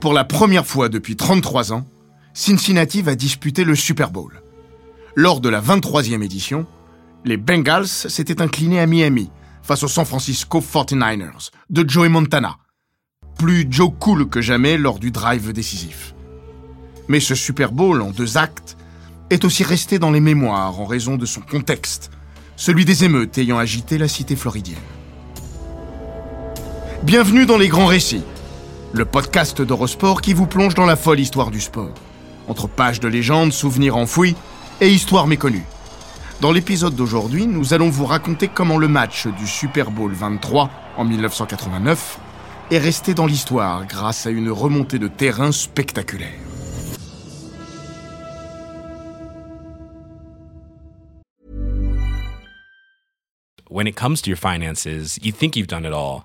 Pour la première fois depuis 33 ans, Cincinnati va disputer le Super Bowl. Lors de la 23e édition, les Bengals s'étaient inclinés à Miami face aux San Francisco 49ers de Joey Montana. Plus Joe cool que jamais lors du drive décisif. Mais ce Super Bowl en deux actes est aussi resté dans les mémoires en raison de son contexte, celui des émeutes ayant agité la cité floridienne. Bienvenue dans les grands récits, le podcast d'Eurosport qui vous plonge dans la folle histoire du sport, entre pages de légendes, souvenirs enfouis et histoires méconnues. Dans l'épisode d'aujourd'hui, nous allons vous raconter comment le match du Super Bowl 23 en 1989 est resté dans l'histoire grâce à une remontée de terrain spectaculaire. When it comes to your finances, you think you've done it all.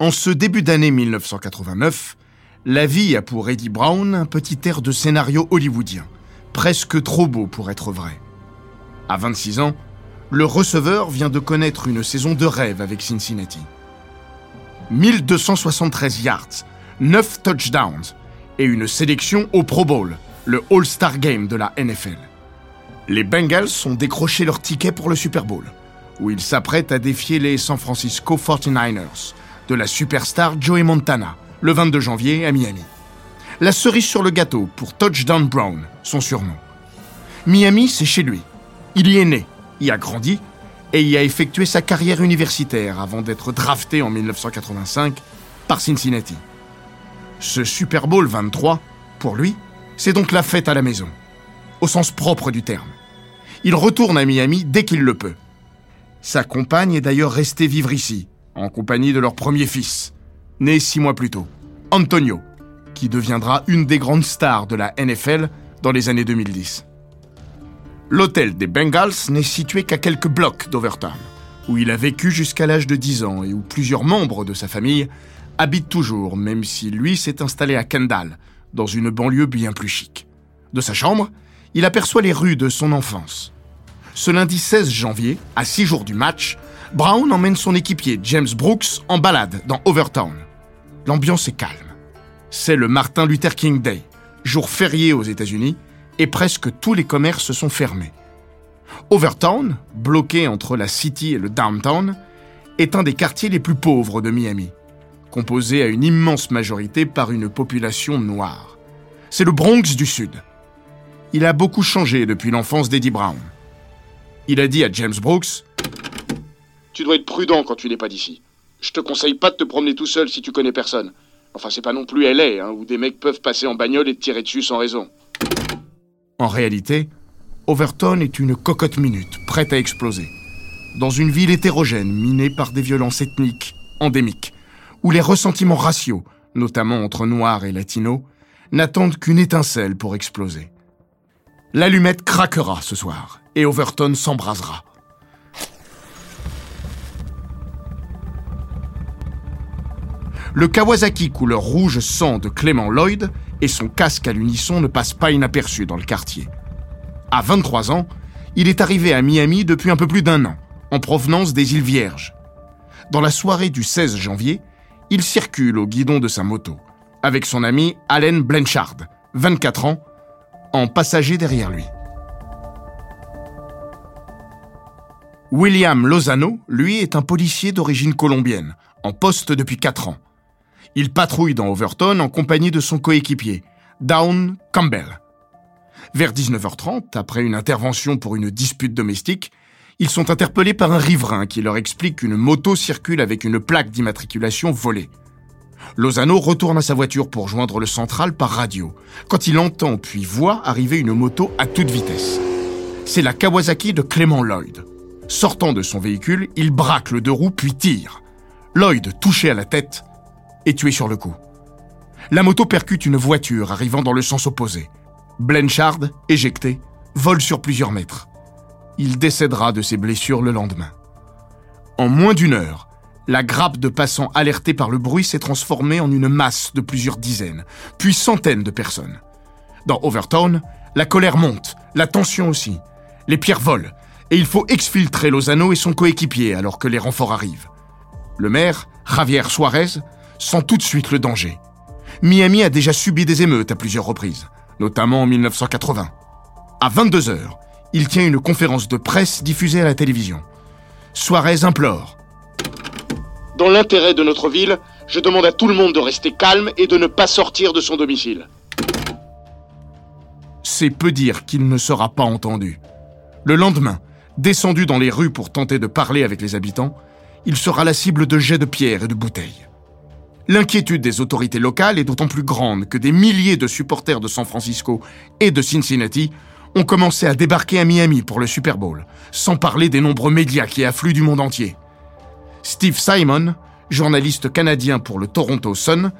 En ce début d'année 1989, La vie a pour Eddie Brown un petit air de scénario hollywoodien, presque trop beau pour être vrai. À 26 ans, le receveur vient de connaître une saison de rêve avec Cincinnati. 1273 yards, 9 touchdowns et une sélection au Pro Bowl, le All-Star Game de la NFL. Les Bengals ont décroché leur ticket pour le Super Bowl, où ils s'apprêtent à défier les San Francisco 49ers de la superstar Joey Montana, le 22 janvier à Miami. La cerise sur le gâteau pour Touchdown Brown, son surnom. Miami, c'est chez lui. Il y est né, y a grandi et y a effectué sa carrière universitaire avant d'être drafté en 1985 par Cincinnati. Ce Super Bowl 23, pour lui, c'est donc la fête à la maison, au sens propre du terme. Il retourne à Miami dès qu'il le peut. Sa compagne est d'ailleurs restée vivre ici, en compagnie de leur premier fils, né six mois plus tôt, Antonio, qui deviendra une des grandes stars de la NFL dans les années 2010. L'hôtel des Bengals n'est situé qu'à quelques blocs d'Overtown, où il a vécu jusqu'à l'âge de 10 ans et où plusieurs membres de sa famille habitent toujours, même si lui s'est installé à Kendall, dans une banlieue bien plus chic. De sa chambre, il aperçoit les rues de son enfance. Ce lundi 16 janvier, à six jours du match, Brown emmène son équipier James Brooks en balade dans Overtown. L'ambiance est calme. C'est le Martin Luther King Day, jour férié aux États-Unis, et presque tous les commerces sont fermés. Overtown, bloqué entre la City et le Downtown, est un des quartiers les plus pauvres de Miami, composé à une immense majorité par une population noire. C'est le Bronx du Sud. Il a beaucoup changé depuis l'enfance d'Eddie Brown. Il a dit à James Brooks Tu dois être prudent quand tu n'es pas d'ici. Je te conseille pas de te promener tout seul si tu connais personne. Enfin, c'est pas non plus LA, hein, où des mecs peuvent passer en bagnole et te tirer dessus sans raison. En réalité, Overton est une cocotte minute, prête à exploser. Dans une ville hétérogène, minée par des violences ethniques, endémiques, où les ressentiments raciaux, notamment entre Noirs et Latinos, n'attendent qu'une étincelle pour exploser. L'allumette craquera ce soir, et Overton s'embrasera. Le Kawasaki couleur rouge sang de Clément Lloyd et son casque à l'unisson ne passent pas inaperçus dans le quartier. À 23 ans, il est arrivé à Miami depuis un peu plus d'un an, en provenance des îles Vierges. Dans la soirée du 16 janvier, il circule au guidon de sa moto, avec son ami Allen Blanchard, 24 ans, en passager derrière lui. William Lozano, lui, est un policier d'origine colombienne, en poste depuis 4 ans. Il patrouille dans Overton en compagnie de son coéquipier, Down Campbell. Vers 19h30, après une intervention pour une dispute domestique, ils sont interpellés par un riverain qui leur explique qu'une moto circule avec une plaque d'immatriculation volée. Lozano retourne à sa voiture pour joindre le central par radio, quand il entend puis voit arriver une moto à toute vitesse. C'est la Kawasaki de Clément Lloyd. Sortant de son véhicule, il braque le deux roues puis tire. Lloyd, touché à la tête, est tué sur le coup. La moto percute une voiture arrivant dans le sens opposé. Blanchard, éjecté, vole sur plusieurs mètres. Il décédera de ses blessures le lendemain. En moins d'une heure, la grappe de passants alertés par le bruit s'est transformée en une masse de plusieurs dizaines, puis centaines de personnes. Dans Overtown, la colère monte, la tension aussi. Les pierres volent, et il faut exfiltrer Lozano et son coéquipier alors que les renforts arrivent. Le maire, Javier Suarez, sent tout de suite le danger. Miami a déjà subi des émeutes à plusieurs reprises, notamment en 1980. À 22 heures, il tient une conférence de presse diffusée à la télévision. Suarez implore. Dans l'intérêt de notre ville, je demande à tout le monde de rester calme et de ne pas sortir de son domicile. C'est peu dire qu'il ne sera pas entendu. Le lendemain, descendu dans les rues pour tenter de parler avec les habitants, il sera la cible de jets de pierres et de bouteilles. L'inquiétude des autorités locales est d'autant plus grande que des milliers de supporters de San Francisco et de Cincinnati ont commencé à débarquer à Miami pour le Super Bowl, sans parler des nombreux médias qui affluent du monde entier. Steve Simon, journaliste canadien pour le Toronto Sun,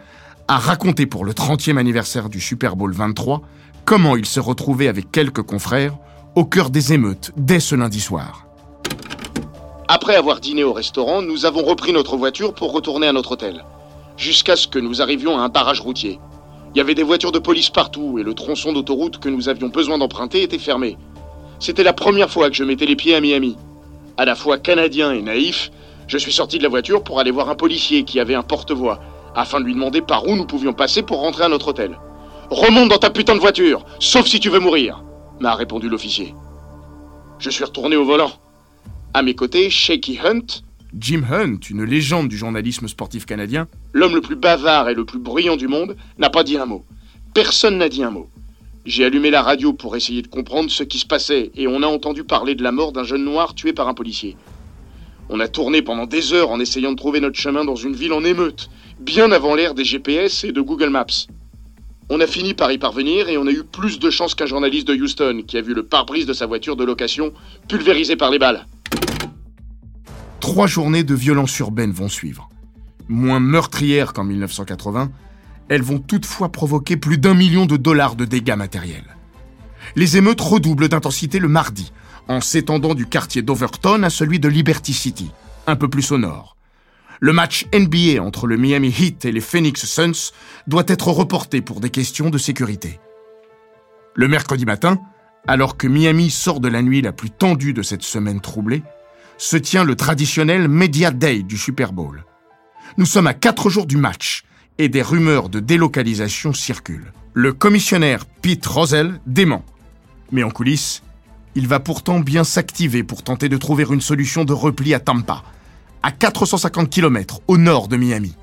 a raconté pour le 30e anniversaire du Super Bowl 23 comment il se retrouvait avec quelques confrères au cœur des émeutes dès ce lundi soir. Après avoir dîné au restaurant, nous avons repris notre voiture pour retourner à notre hôtel, jusqu'à ce que nous arrivions à un barrage routier. Il y avait des voitures de police partout et le tronçon d'autoroute que nous avions besoin d'emprunter était fermé. C'était la première fois que je mettais les pieds à Miami. À la fois canadien et naïf, je suis sorti de la voiture pour aller voir un policier qui avait un porte-voix, afin de lui demander par où nous pouvions passer pour rentrer à notre hôtel. Remonte dans ta putain de voiture, sauf si tu veux mourir, m'a répondu l'officier. Je suis retourné au volant. À mes côtés, Shaky Hunt, Jim Hunt, une légende du journalisme sportif canadien, l'homme le plus bavard et le plus bruyant du monde, n'a pas dit un mot. Personne n'a dit un mot. J'ai allumé la radio pour essayer de comprendre ce qui se passait et on a entendu parler de la mort d'un jeune noir tué par un policier. On a tourné pendant des heures en essayant de trouver notre chemin dans une ville en émeute, bien avant l'ère des GPS et de Google Maps. On a fini par y parvenir et on a eu plus de chance qu'un journaliste de Houston qui a vu le pare-brise de sa voiture de location pulvérisé par les balles. Trois journées de violence urbaine vont suivre. Moins meurtrières qu'en 1980, elles vont toutefois provoquer plus d'un million de dollars de dégâts matériels. Les émeutes redoublent d'intensité le mardi, en s'étendant du quartier d'Overton à celui de Liberty City, un peu plus au nord. Le match NBA entre le Miami Heat et les Phoenix Suns doit être reporté pour des questions de sécurité. Le mercredi matin, alors que Miami sort de la nuit la plus tendue de cette semaine troublée, se tient le traditionnel Media Day du Super Bowl. Nous sommes à quatre jours du match et des rumeurs de délocalisation circulent. Le commissionnaire Pete Rozelle dément. Mais en coulisses, il va pourtant bien s'activer pour tenter de trouver une solution de repli à Tampa, à 450 km au nord de Miami.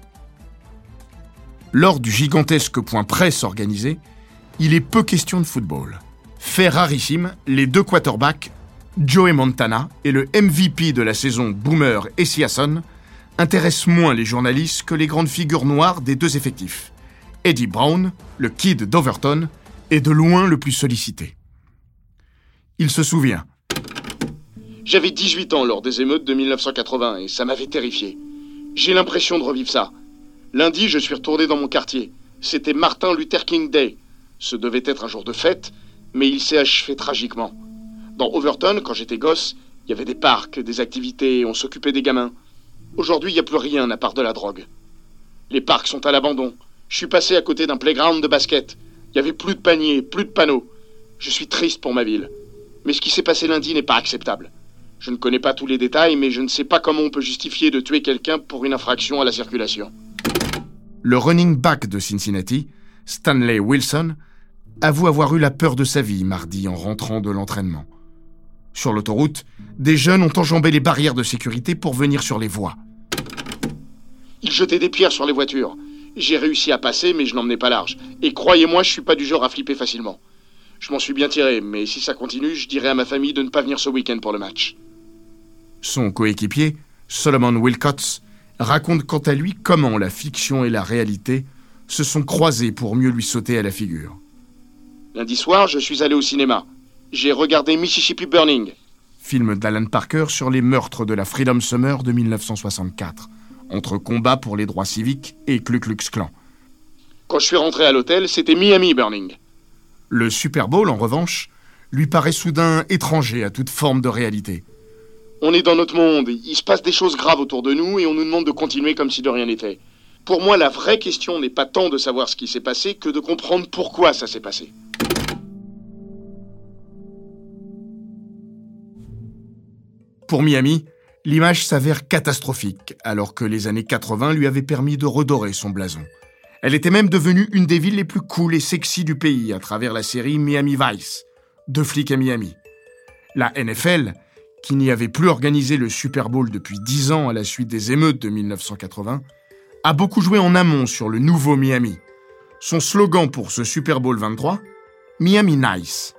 Lors du gigantesque point presse organisé, il est peu question de football. Fait rarissime, les deux quarterbacks, Joey Montana et le MVP de la saison Boomer Esiason, intéressent moins les journalistes que les grandes figures noires des deux effectifs. Eddie Brown, le kid d'Overton, est de loin le plus sollicité. Il se souvient, j'avais 18 ans lors des émeutes de 1980 et ça m'avait terrifié. J'ai l'impression de revivre ça. Lundi, je suis retourné dans mon quartier. C'était Martin Luther King Day. Ce devait être un jour de fête, mais il s'est achevé tragiquement. Dans Overton, quand j'étais gosse, il y avait des parcs, des activités, on s'occupait des gamins. Aujourd'hui, il n'y a plus rien à part de la drogue. Les parcs sont à l'abandon. Je suis passé à côté d'un playground de basket. Il n'y avait plus de paniers, plus de panneaux. Je suis triste pour ma ville. Mais ce qui s'est passé lundi n'est pas acceptable. Je ne connais pas tous les détails, mais je ne sais pas comment on peut justifier de tuer quelqu'un pour une infraction à la circulation. Le running back de Cincinnati, Stanley Wilson, avoue avoir eu la peur de sa vie mardi en rentrant de l'entraînement. Sur l'autoroute, des jeunes ont enjambé les barrières de sécurité pour venir sur les voies. Ils jetaient des pierres sur les voitures. J'ai réussi à passer, mais je n'emmenais pas large. Et croyez-moi, je suis pas du genre à flipper facilement. Je m'en suis bien tiré, mais si ça continue, je dirai à ma famille de ne pas venir ce week-end pour le match. Son coéquipier, Solomon Wilcox, raconte quant à lui comment la fiction et la réalité se sont croisées pour mieux lui sauter à la figure. Lundi soir, je suis allé au cinéma. J'ai regardé Mississippi Burning. Film d'Alan Parker sur les meurtres de la Freedom Summer de 1964, entre combat pour les droits civiques et Ku Klux Klan. Quand je suis rentré à l'hôtel, c'était Miami Burning. Le Super Bowl, en revanche, lui paraît soudain étranger à toute forme de réalité. On est dans notre monde, il se passe des choses graves autour de nous et on nous demande de continuer comme si de rien n'était. Pour moi, la vraie question n'est pas tant de savoir ce qui s'est passé que de comprendre pourquoi ça s'est passé. Pour Miami, l'image s'avère catastrophique, alors que les années 80 lui avaient permis de redorer son blason. Elle était même devenue une des villes les plus cool et sexy du pays à travers la série Miami Vice, deux flics à Miami. La NFL, qui n'y avait plus organisé le Super Bowl depuis dix ans à la suite des émeutes de 1980, a beaucoup joué en amont sur le nouveau Miami. Son slogan pour ce Super Bowl 23 Miami Nice.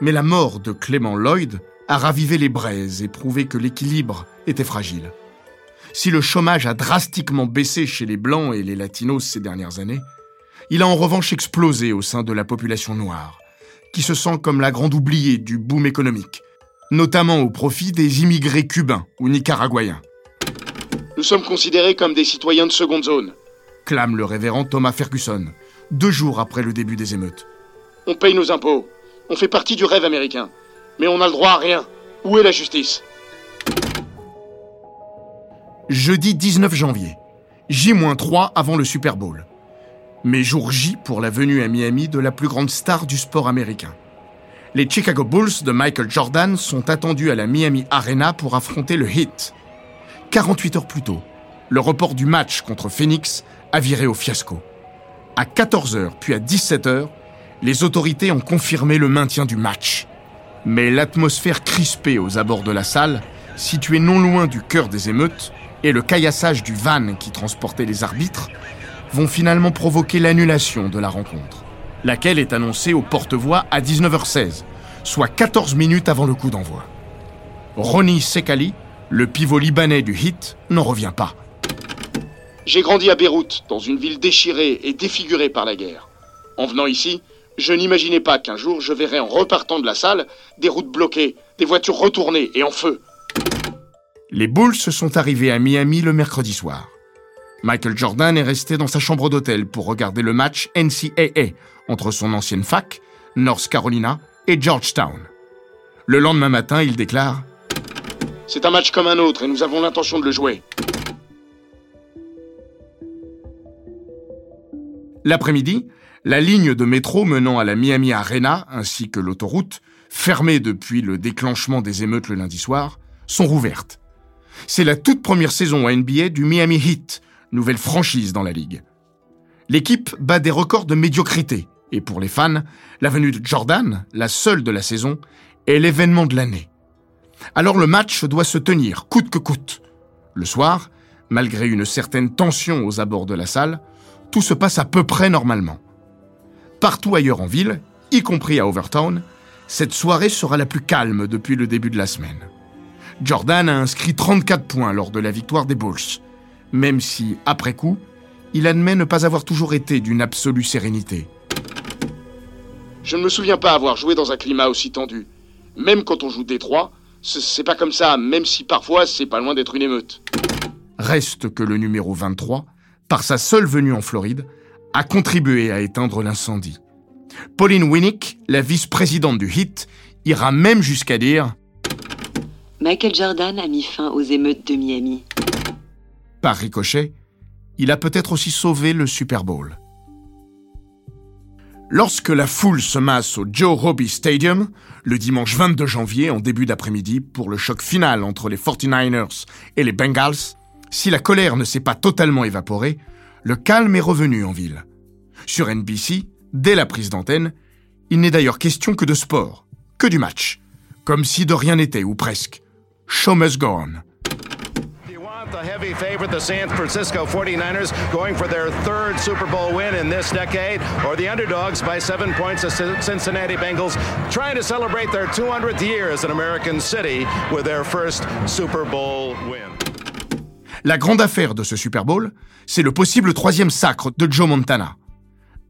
Mais la mort de Clément Lloyd a ravivé les braises et prouvé que l'équilibre était fragile. Si le chômage a drastiquement baissé chez les Blancs et les Latinos ces dernières années, il a en revanche explosé au sein de la population noire, qui se sent comme la grande oubliée du boom économique, notamment au profit des immigrés cubains ou nicaraguayens. Nous sommes considérés comme des citoyens de seconde zone. Clame le révérend Thomas Ferguson, deux jours après le début des émeutes. On paye nos impôts. On fait partie du rêve américain. Mais on n'a le droit à rien. Où est la justice? Jeudi 19 janvier, J-3 avant le Super Bowl. Mais jour J pour la venue à Miami de la plus grande star du sport américain. Les Chicago Bulls de Michael Jordan sont attendus à la Miami Arena pour affronter le Heat. 48 heures plus tôt, le report du match contre Phoenix a viré au fiasco. À 14h puis à 17h, les autorités ont confirmé le maintien du match. Mais l'atmosphère crispée aux abords de la salle, située non loin du cœur des émeutes, et le caillassage du van qui transportait les arbitres vont finalement provoquer l'annulation de la rencontre, laquelle est annoncée au porte-voix à 19h16, soit 14 minutes avant le coup d'envoi. Ronnie Sekali, le pivot libanais du Hit, n'en revient pas. J'ai grandi à Beyrouth, dans une ville déchirée et défigurée par la guerre. En venant ici, je n'imaginais pas qu'un jour je verrais en repartant de la salle des routes bloquées, des voitures retournées et en feu. Les Bulls sont arrivés à Miami le mercredi soir. Michael Jordan est resté dans sa chambre d'hôtel pour regarder le match NCAA entre son ancienne fac, North Carolina, et Georgetown. Le lendemain matin, il déclare C'est un match comme un autre et nous avons l'intention de le jouer. L'après-midi, la ligne de métro menant à la Miami Arena ainsi que l'autoroute, fermée depuis le déclenchement des émeutes le lundi soir, sont rouvertes. C'est la toute première saison à NBA du Miami Heat, nouvelle franchise dans la ligue. L'équipe bat des records de médiocrité, et pour les fans, la venue de Jordan, la seule de la saison, est l'événement de l'année. Alors le match doit se tenir, coûte que coûte. Le soir, malgré une certaine tension aux abords de la salle, tout se passe à peu près normalement. Partout ailleurs en ville, y compris à Overtown, cette soirée sera la plus calme depuis le début de la semaine. Jordan a inscrit 34 points lors de la victoire des Bulls, même si, après coup, il admet ne pas avoir toujours été d'une absolue sérénité. Je ne me souviens pas avoir joué dans un climat aussi tendu. Même quand on joue Détroit, c'est pas comme ça, même si parfois c'est pas loin d'être une émeute. Reste que le numéro 23, par sa seule venue en Floride, a contribué à éteindre l'incendie. Pauline Winnick, la vice-présidente du HIT, ira même jusqu'à dire Michael Jordan a mis fin aux émeutes de Miami. Par ricochet, il a peut-être aussi sauvé le Super Bowl. Lorsque la foule se masse au Joe Robbie Stadium, le dimanche 22 janvier en début d'après-midi, pour le choc final entre les 49ers et les Bengals, si la colère ne s'est pas totalement évaporée, le calme est revenu en ville. Sur NBC, dès la prise d'antenne, il n'est d'ailleurs question que de sport, que du match, comme si de rien n'était ou presque. Show must go on. The heavy favorite, the San Francisco 49ers, going for their third Super Bowl win in this decade, or the underdogs by seven points, the Cincinnati Bengals, trying to celebrate their 200th year as an American city with their first Super Bowl win. La grande affaire de ce Super Bowl, c'est le possible troisième sacre de Joe Montana.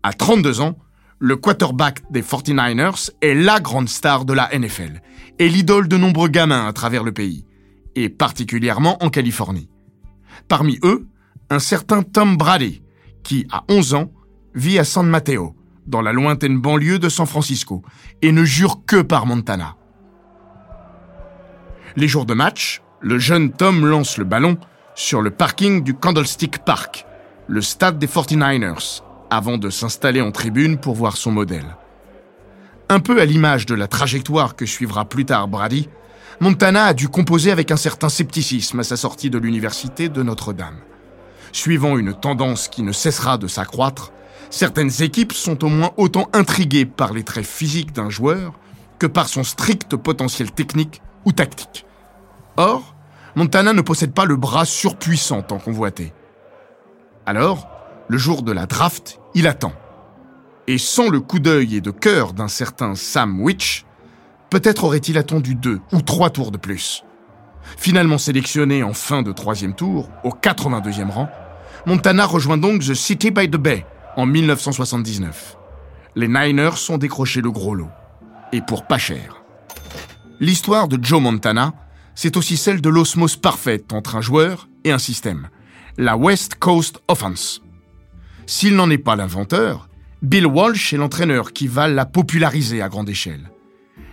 À 32 ans, le quarterback des 49ers est la grande star de la NFL et l'idole de nombreux gamins à travers le pays, et particulièrement en Californie. Parmi eux, un certain Tom Brady, qui, à 11 ans, vit à San Mateo, dans la lointaine banlieue de San Francisco, et ne jure que par Montana. Les jours de match, le jeune Tom lance le ballon sur le parking du Candlestick Park, le stade des 49ers, avant de s'installer en tribune pour voir son modèle. Un peu à l'image de la trajectoire que suivra plus tard Brady, Montana a dû composer avec un certain scepticisme à sa sortie de l'université de Notre-Dame. Suivant une tendance qui ne cessera de s'accroître, certaines équipes sont au moins autant intriguées par les traits physiques d'un joueur que par son strict potentiel technique ou tactique. Or, Montana ne possède pas le bras surpuissant tant convoité. Alors, le jour de la draft, il attend. Et sans le coup d'œil et de cœur d'un certain Sam Witch, peut-être aurait-il attendu deux ou trois tours de plus. Finalement sélectionné en fin de troisième tour, au 82e rang, Montana rejoint donc The City by the Bay en 1979. Les Niners ont décroché le gros lot. Et pour pas cher. L'histoire de Joe Montana, c'est aussi celle de l'osmose parfaite entre un joueur et un système. La West Coast Offense. S'il n'en est pas l'inventeur, Bill Walsh est l'entraîneur qui va la populariser à grande échelle.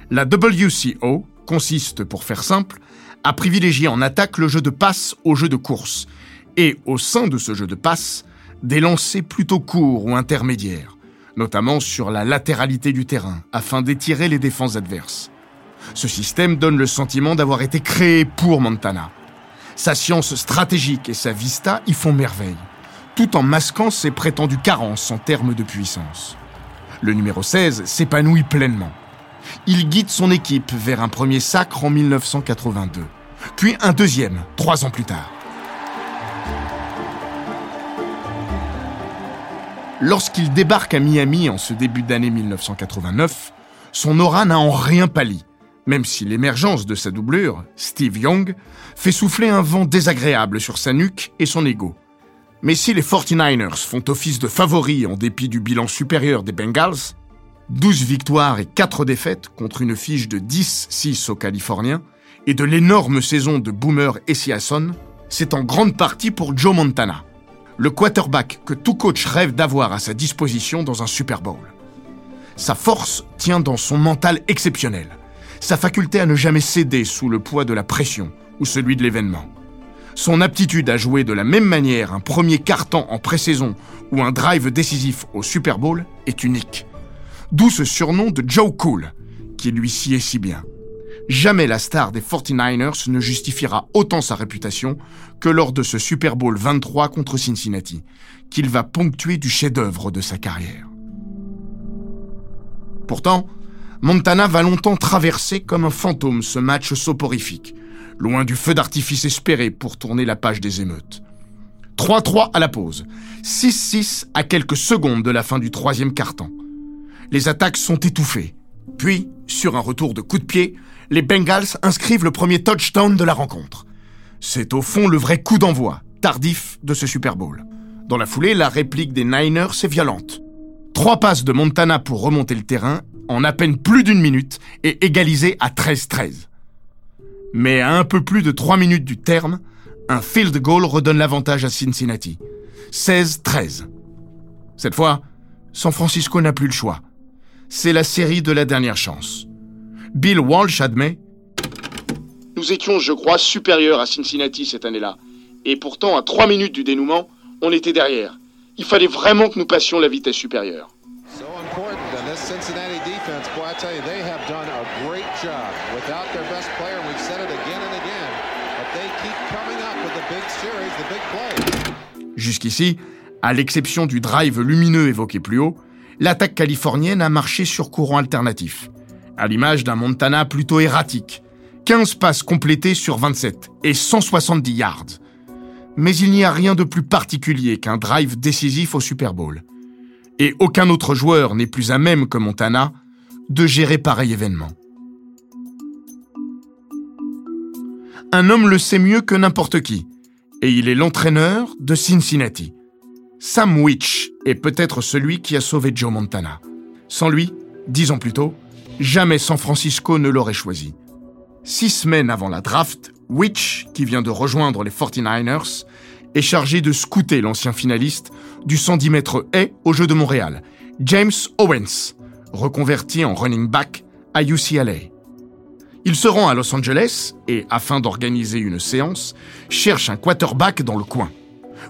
La WCO consiste, pour faire simple, à privilégier en attaque le jeu de passe au jeu de course, et au sein de ce jeu de passe, des lancers plutôt courts ou intermédiaires, notamment sur la latéralité du terrain, afin d'étirer les défenses adverses. Ce système donne le sentiment d'avoir été créé pour Montana. Sa science stratégique et sa vista y font merveille, tout en masquant ses prétendues carences en termes de puissance. Le numéro 16 s'épanouit pleinement. Il guide son équipe vers un premier sacre en 1982, puis un deuxième trois ans plus tard. Lorsqu'il débarque à Miami en ce début d'année 1989, son aura n'a en rien pâli, même si l'émergence de sa doublure, Steve Young, fait souffler un vent désagréable sur sa nuque et son ego. Mais si les 49ers font office de favoris en dépit du bilan supérieur des Bengals, 12 victoires et 4 défaites contre une fiche de 10-6 aux Californiens, et de l'énorme saison de Boomer Esiason, c'est en grande partie pour Joe Montana, le quarterback que tout coach rêve d'avoir à sa disposition dans un Super Bowl. Sa force tient dans son mental exceptionnel, sa faculté à ne jamais céder sous le poids de la pression ou celui de l'événement. Son aptitude à jouer de la même manière un premier carton en pré-saison ou un drive décisif au Super Bowl est unique. D'où ce surnom de Joe Cool, qui lui sied si bien. Jamais la star des 49ers ne justifiera autant sa réputation que lors de ce Super Bowl 23 contre Cincinnati, qu'il va ponctuer du chef-d'œuvre de sa carrière. Pourtant, Montana va longtemps traverser comme un fantôme ce match soporifique, loin du feu d'artifice espéré pour tourner la page des émeutes. 3-3 à la pause, 6-6 à quelques secondes de la fin du troisième quart-temps. Les attaques sont étouffées. Puis, sur un retour de coup de pied, les Bengals inscrivent le premier touchdown de la rencontre. C'est au fond le vrai coup d'envoi, tardif, de ce Super Bowl. Dans la foulée, la réplique des Niners est violente. Trois passes de Montana pour remonter le terrain en à peine plus d'une minute et égalisé à 13-13. Mais à un peu plus de trois minutes du terme, un field goal redonne l'avantage à Cincinnati. 16-13. Cette fois, San Francisco n'a plus le choix. C'est la série de la dernière chance. Bill Walsh admet Nous étions, je crois, supérieurs à Cincinnati cette année-là. Et pourtant, à trois minutes du dénouement, on était derrière. Il fallait vraiment que nous passions la vitesse supérieure. So important, and this Cincinnati defense, boy, I they have done a great job without their best player. We've said it again and again, but they keep coming up with the big series, the big plays. Jusqu'ici, à l'exception du drive lumineux évoqué plus haut, l'attaque californienne a marché sur courant alternatif à l'image d'un Montana plutôt erratique. 15 passes complétées sur 27 et 170 yards. Mais il n'y a rien de plus particulier qu'un drive décisif au Super Bowl. Et aucun autre joueur n'est plus à même que Montana de gérer pareil événement. Un homme le sait mieux que n'importe qui, et il est l'entraîneur de Cincinnati. Sam Witch est peut-être celui qui a sauvé Joe Montana. Sans lui, dix ans plus tôt, Jamais San Francisco ne l'aurait choisi. Six semaines avant la draft, Witch, qui vient de rejoindre les 49ers, est chargé de scouter l'ancien finaliste du 110 mètres haies au Jeu de Montréal, James Owens, reconverti en running back à UCLA. Il se rend à Los Angeles et, afin d'organiser une séance, cherche un quarterback dans le coin.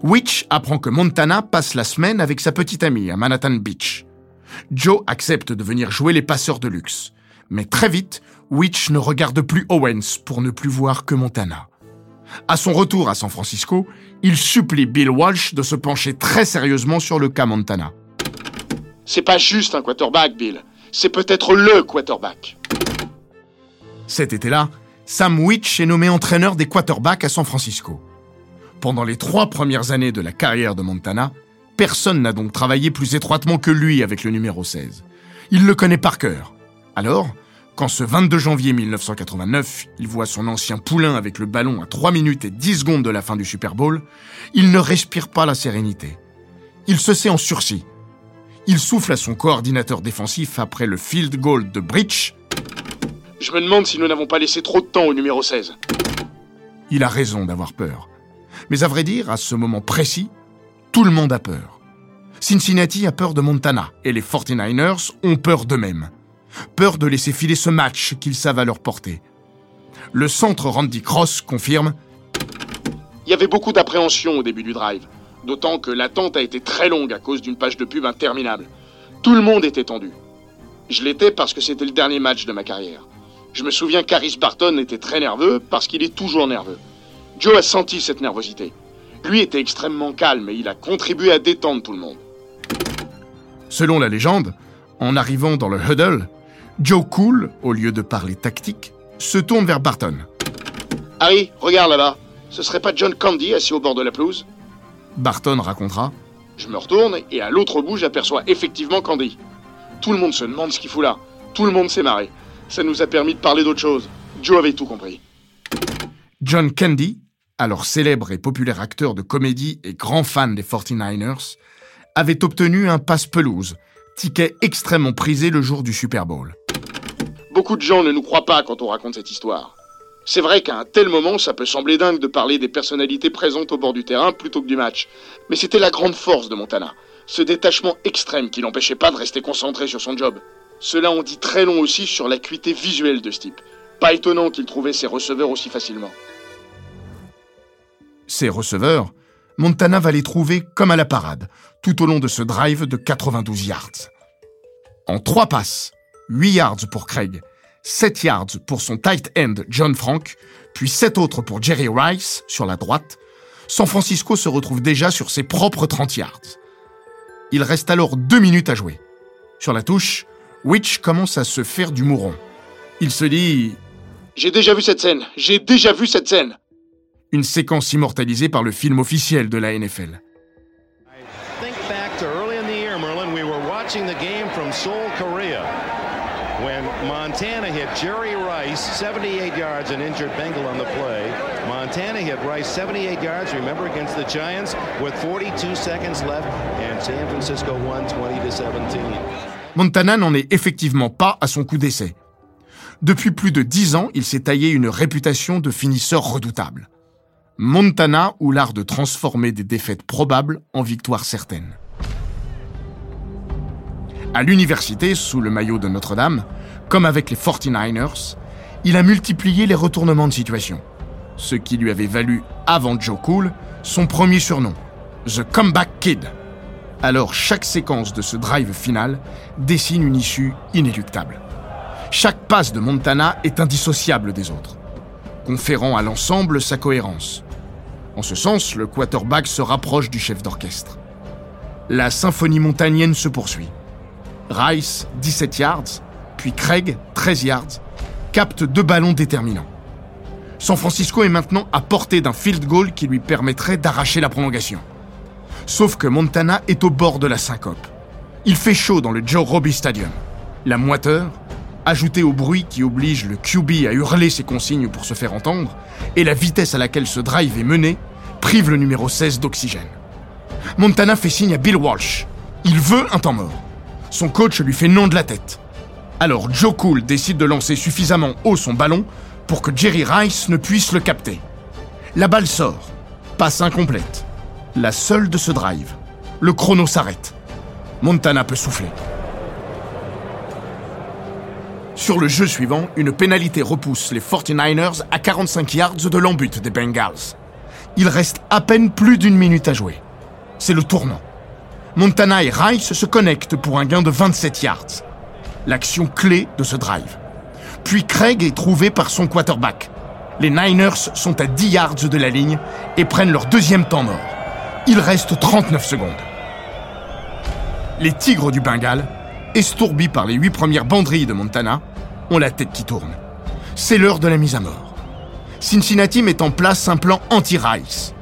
Witch apprend que Montana passe la semaine avec sa petite amie à Manhattan Beach. Joe accepte de venir jouer les passeurs de luxe. Mais très vite, Witch ne regarde plus Owens pour ne plus voir que Montana. À son retour à San Francisco, il supplie Bill Walsh de se pencher très sérieusement sur le cas Montana. C'est pas juste un quarterback, Bill. C'est peut-être LE quarterback. Cet été-là, Sam Witch est nommé entraîneur des quarterbacks à San Francisco. Pendant les trois premières années de la carrière de Montana, personne n'a donc travaillé plus étroitement que lui avec le numéro 16. Il le connaît par cœur. Alors, quand ce 22 janvier 1989, il voit son ancien poulain avec le ballon à 3 minutes et 10 secondes de la fin du Super Bowl, il ne respire pas la sérénité. Il se sait en sursis. Il souffle à son coordinateur défensif après le field goal de Breach. Je me demande si nous n'avons pas laissé trop de temps au numéro 16. Il a raison d'avoir peur. Mais à vrai dire, à ce moment précis, tout le monde a peur. Cincinnati a peur de Montana et les 49ers ont peur d'eux-mêmes. Peur de laisser filer ce match qu'ils savent à leur portée. Le centre Randy Cross confirme Il y avait beaucoup d'appréhension au début du drive, d'autant que l'attente a été très longue à cause d'une page de pub interminable. Tout le monde était tendu. Je l'étais parce que c'était le dernier match de ma carrière. Je me souviens qu'Harris Barton était très nerveux parce qu'il est toujours nerveux. Joe a senti cette nervosité. Lui était extrêmement calme et il a contribué à détendre tout le monde. Selon la légende, en arrivant dans le huddle, Joe Cool, au lieu de parler tactique, se tourne vers Barton. Harry, regarde là-bas. Ce serait pas John Candy assis au bord de la pelouse? Barton racontera Je me retourne et à l'autre bout, j'aperçois effectivement Candy. Tout le monde se demande ce qu'il fout là. Tout le monde s'est marré. Ça nous a permis de parler d'autre chose. Joe avait tout compris. John Candy, alors célèbre et populaire acteur de comédie et grand fan des 49ers, avait obtenu un passe-pelouse, ticket extrêmement prisé le jour du Super Bowl. Beaucoup de gens ne nous croient pas quand on raconte cette histoire. C'est vrai qu'à un tel moment, ça peut sembler dingue de parler des personnalités présentes au bord du terrain plutôt que du match. Mais c'était la grande force de Montana. Ce détachement extrême qui l'empêchait pas de rester concentré sur son job. Cela en dit très long aussi sur l'acuité visuelle de ce type. Pas étonnant qu'il trouvait ses receveurs aussi facilement. Ces receveurs, Montana va les trouver comme à la parade, tout au long de ce drive de 92 yards. En trois passes, 8 yards pour Craig, 7 yards pour son tight end John Frank, puis 7 autres pour Jerry Rice sur la droite, San Francisco se retrouve déjà sur ses propres 30 yards. Il reste alors deux minutes à jouer. Sur la touche, Witch commence à se faire du mouron. Il se dit J'ai déjà vu cette scène, j'ai déjà vu cette scène. Une séquence immortalisée par le film officiel de la NFL. Think back to early in the year, Merlin. We were watching the game from Seoul, Korea, Montana hit Jerry Rice 78 yards, an injured Bengal on the play. Montana hit Rice 78 yards, remember, against the Giants, with 42 seconds left, and San Francisco won 20 to 17. Montana n'en est effectivement pas à son coup d'essai. Depuis plus de dix ans, il s'est taillé une réputation de finisseur redoutable. Montana ou l'art de transformer des défaites probables en victoires certaines. À l'université, sous le maillot de Notre-Dame, comme avec les 49ers, il a multiplié les retournements de situation, ce qui lui avait valu, avant Joe Cool, son premier surnom, The Comeback Kid. Alors chaque séquence de ce drive final dessine une issue inéluctable. Chaque passe de Montana est indissociable des autres, conférant à l'ensemble sa cohérence. En ce sens, le quarterback se rapproche du chef d'orchestre. La symphonie montanienne se poursuit. Rice, 17 yards, puis Craig, 13 yards, captent deux ballons déterminants. San Francisco est maintenant à portée d'un field goal qui lui permettrait d'arracher la prolongation. Sauf que Montana est au bord de la syncope. Il fait chaud dans le Joe Robbie Stadium. La moiteur, ajoutée au bruit qui oblige le QB à hurler ses consignes pour se faire entendre, et la vitesse à laquelle ce drive est mené, prive le numéro 16 d'oxygène. Montana fait signe à Bill Walsh. Il veut un temps mort. Son coach lui fait non de la tête. Alors Joe Cool décide de lancer suffisamment haut son ballon pour que Jerry Rice ne puisse le capter. La balle sort, passe incomplète. La seule de ce drive. Le chrono s'arrête. Montana peut souffler. Sur le jeu suivant, une pénalité repousse les 49ers à 45 yards de l'embut des Bengals. Il reste à peine plus d'une minute à jouer. C'est le tournant. Montana et Rice se connectent pour un gain de 27 yards. L'action clé de ce drive. Puis Craig est trouvé par son quarterback. Les Niners sont à 10 yards de la ligne et prennent leur deuxième temps mort. Il reste 39 secondes. Les Tigres du Bengale, estourbis par les huit premières banderilles de Montana, ont la tête qui tourne. C'est l'heure de la mise à mort. Cincinnati met en place un plan anti-Rice.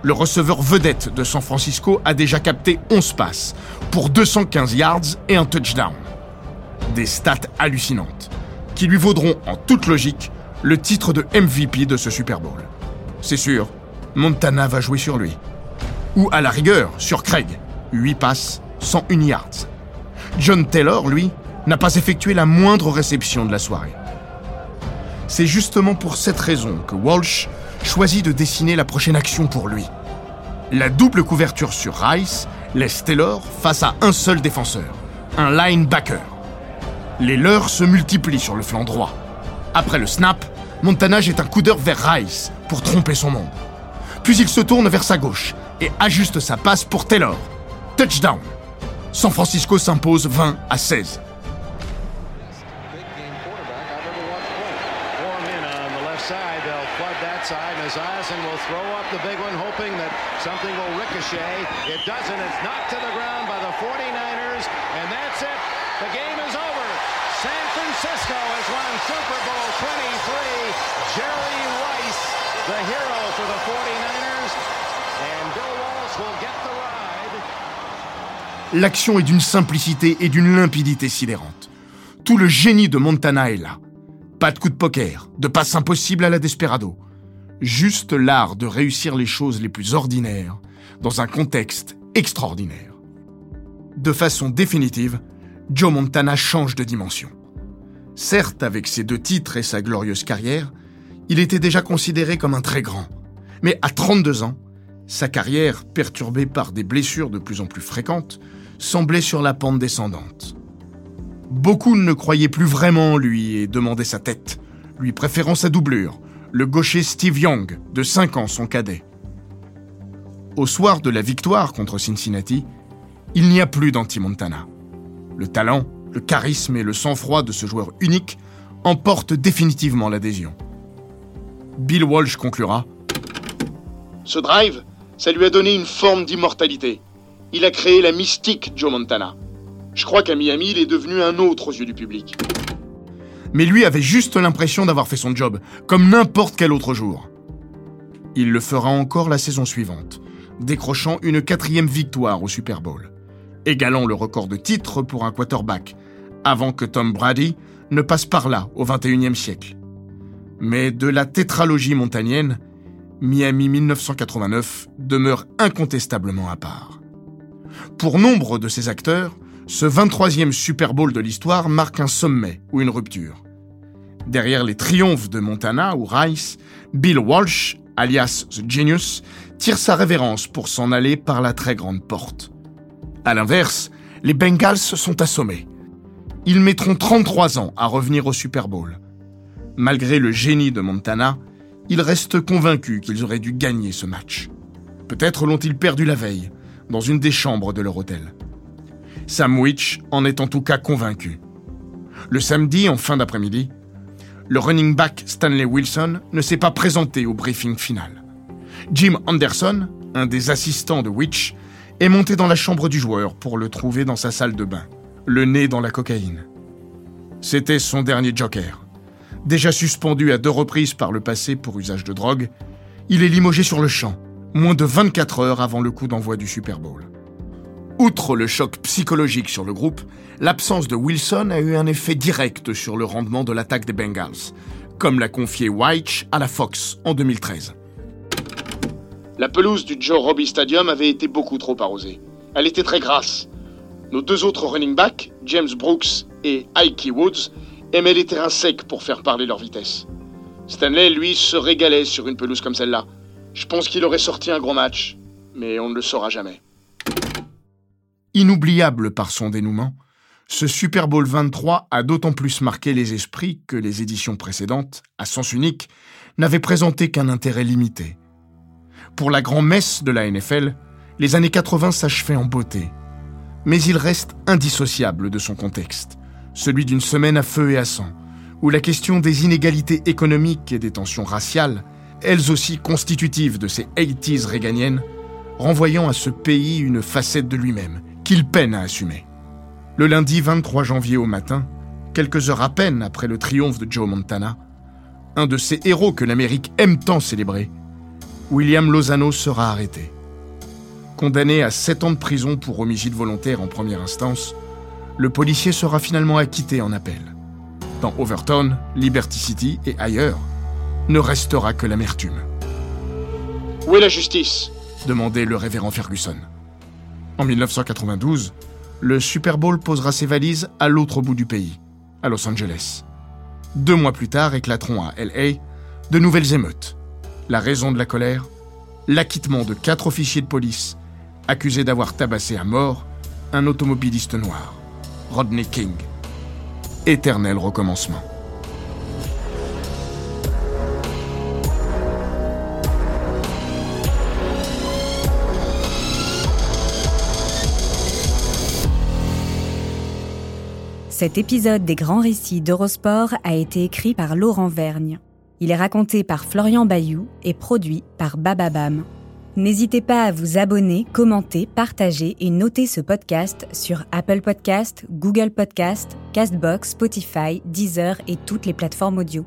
Le receveur vedette de San Francisco a déjà capté 11 passes pour 215 yards et un touchdown. Des stats hallucinantes qui lui vaudront en toute logique le titre de MVP de ce Super Bowl. C'est sûr, Montana va jouer sur lui. Ou à la rigueur, sur Craig. 8 passes, 101 yards. John Taylor, lui, n'a pas effectué la moindre réception de la soirée. C'est justement pour cette raison que Walsh choisit de dessiner la prochaine action pour lui. La double couverture sur Rice laisse Taylor face à un seul défenseur, un linebacker. Les leurs se multiplient sur le flanc droit. Après le snap, Montana jette un coup d'heure vers Rice pour tromper son monde. Puis il se tourne vers sa gauche et ajuste sa passe pour Taylor. Touchdown. San Francisco s'impose 20 à 16. L'action est d'une simplicité et d'une limpidité sidérante. Tout le génie de Montana est là. Pas de coup de poker, de passe impossible à la desperado. Juste l'art de réussir les choses les plus ordinaires dans un contexte extraordinaire. De façon définitive, Joe Montana change de dimension. Certes, avec ses deux titres et sa glorieuse carrière, il était déjà considéré comme un très grand. Mais à 32 ans, sa carrière, perturbée par des blessures de plus en plus fréquentes, semblait sur la pente descendante. Beaucoup ne croyaient plus vraiment en lui et demandaient sa tête, lui préférant sa doublure, le gaucher Steve Young, de 5 ans son cadet. Au soir de la victoire contre Cincinnati, il n'y a plus d'anti-Montana. Le talent, le charisme et le sang-froid de ce joueur unique emportent définitivement l'adhésion. Bill Walsh conclura Ce drive, ça lui a donné une forme d'immortalité. Il a créé la mystique Joe Montana. Je crois qu'à Miami, il est devenu un autre aux yeux du public. Mais lui avait juste l'impression d'avoir fait son job, comme n'importe quel autre jour. Il le fera encore la saison suivante, décrochant une quatrième victoire au Super Bowl, égalant le record de titres pour un quarterback, avant que Tom Brady ne passe par là au XXIe siècle. Mais de la tétralogie montanienne, Miami 1989 demeure incontestablement à part. Pour nombre de ses acteurs, ce 23e Super Bowl de l'histoire marque un sommet ou une rupture. Derrière les triomphes de Montana ou Rice, Bill Walsh, alias The Genius, tire sa révérence pour s'en aller par la très grande porte. À l'inverse, les Bengals sont assommés. Ils mettront 33 ans à revenir au Super Bowl. Malgré le génie de Montana, ils restent convaincus qu'ils auraient dû gagner ce match. Peut-être l'ont-ils perdu la veille, dans une des chambres de leur hôtel. Sam Witch en est en tout cas convaincu. Le samedi, en fin d'après-midi, le running back Stanley Wilson ne s'est pas présenté au briefing final. Jim Anderson, un des assistants de Witch, est monté dans la chambre du joueur pour le trouver dans sa salle de bain, le nez dans la cocaïne. C'était son dernier joker. Déjà suspendu à deux reprises par le passé pour usage de drogue, il est limogé sur le champ moins de 24 heures avant le coup d'envoi du Super Bowl. Outre le choc psychologique sur le groupe, l'absence de Wilson a eu un effet direct sur le rendement de l'attaque des Bengals, comme l'a confié White à la Fox en 2013. La pelouse du Joe Robbie Stadium avait été beaucoup trop arrosée. Elle était très grasse. Nos deux autres running backs, James Brooks et Ike Woods, aimaient les terrains secs pour faire parler leur vitesse. Stanley, lui, se régalait sur une pelouse comme celle-là. Je pense qu'il aurait sorti un gros match, mais on ne le saura jamais. Inoubliable par son dénouement, ce Super Bowl 23 a d'autant plus marqué les esprits que les éditions précédentes, à sens unique, n'avaient présenté qu'un intérêt limité. Pour la grand-messe de la NFL, les années 80 s'achevaient en beauté. Mais il reste indissociable de son contexte, celui d'une semaine à feu et à sang, où la question des inégalités économiques et des tensions raciales, elles aussi constitutives de ces 80s réganiennes, renvoyant à ce pays une facette de lui-même qu'il peine à assumer. Le lundi 23 janvier au matin, quelques heures à peine après le triomphe de Joe Montana, un de ces héros que l'Amérique aime tant célébrer, William Lozano sera arrêté. Condamné à 7 ans de prison pour homicide volontaire en première instance, le policier sera finalement acquitté en appel. Dans Overton, Liberty City et ailleurs, ne restera que l'amertume. Où est la justice? Demandait le révérend Ferguson. En 1992, le Super Bowl posera ses valises à l'autre bout du pays, à Los Angeles. Deux mois plus tard éclateront à LA de nouvelles émeutes. La raison de la colère L'acquittement de quatre officiers de police accusés d'avoir tabassé à mort un automobiliste noir, Rodney King. Éternel recommencement. Cet épisode des grands récits d'Eurosport a été écrit par Laurent Vergne. Il est raconté par Florian Bayou et produit par Bababam. N'hésitez pas à vous abonner, commenter, partager et noter ce podcast sur Apple Podcast, Google Podcast, Castbox, Spotify, Deezer et toutes les plateformes audio.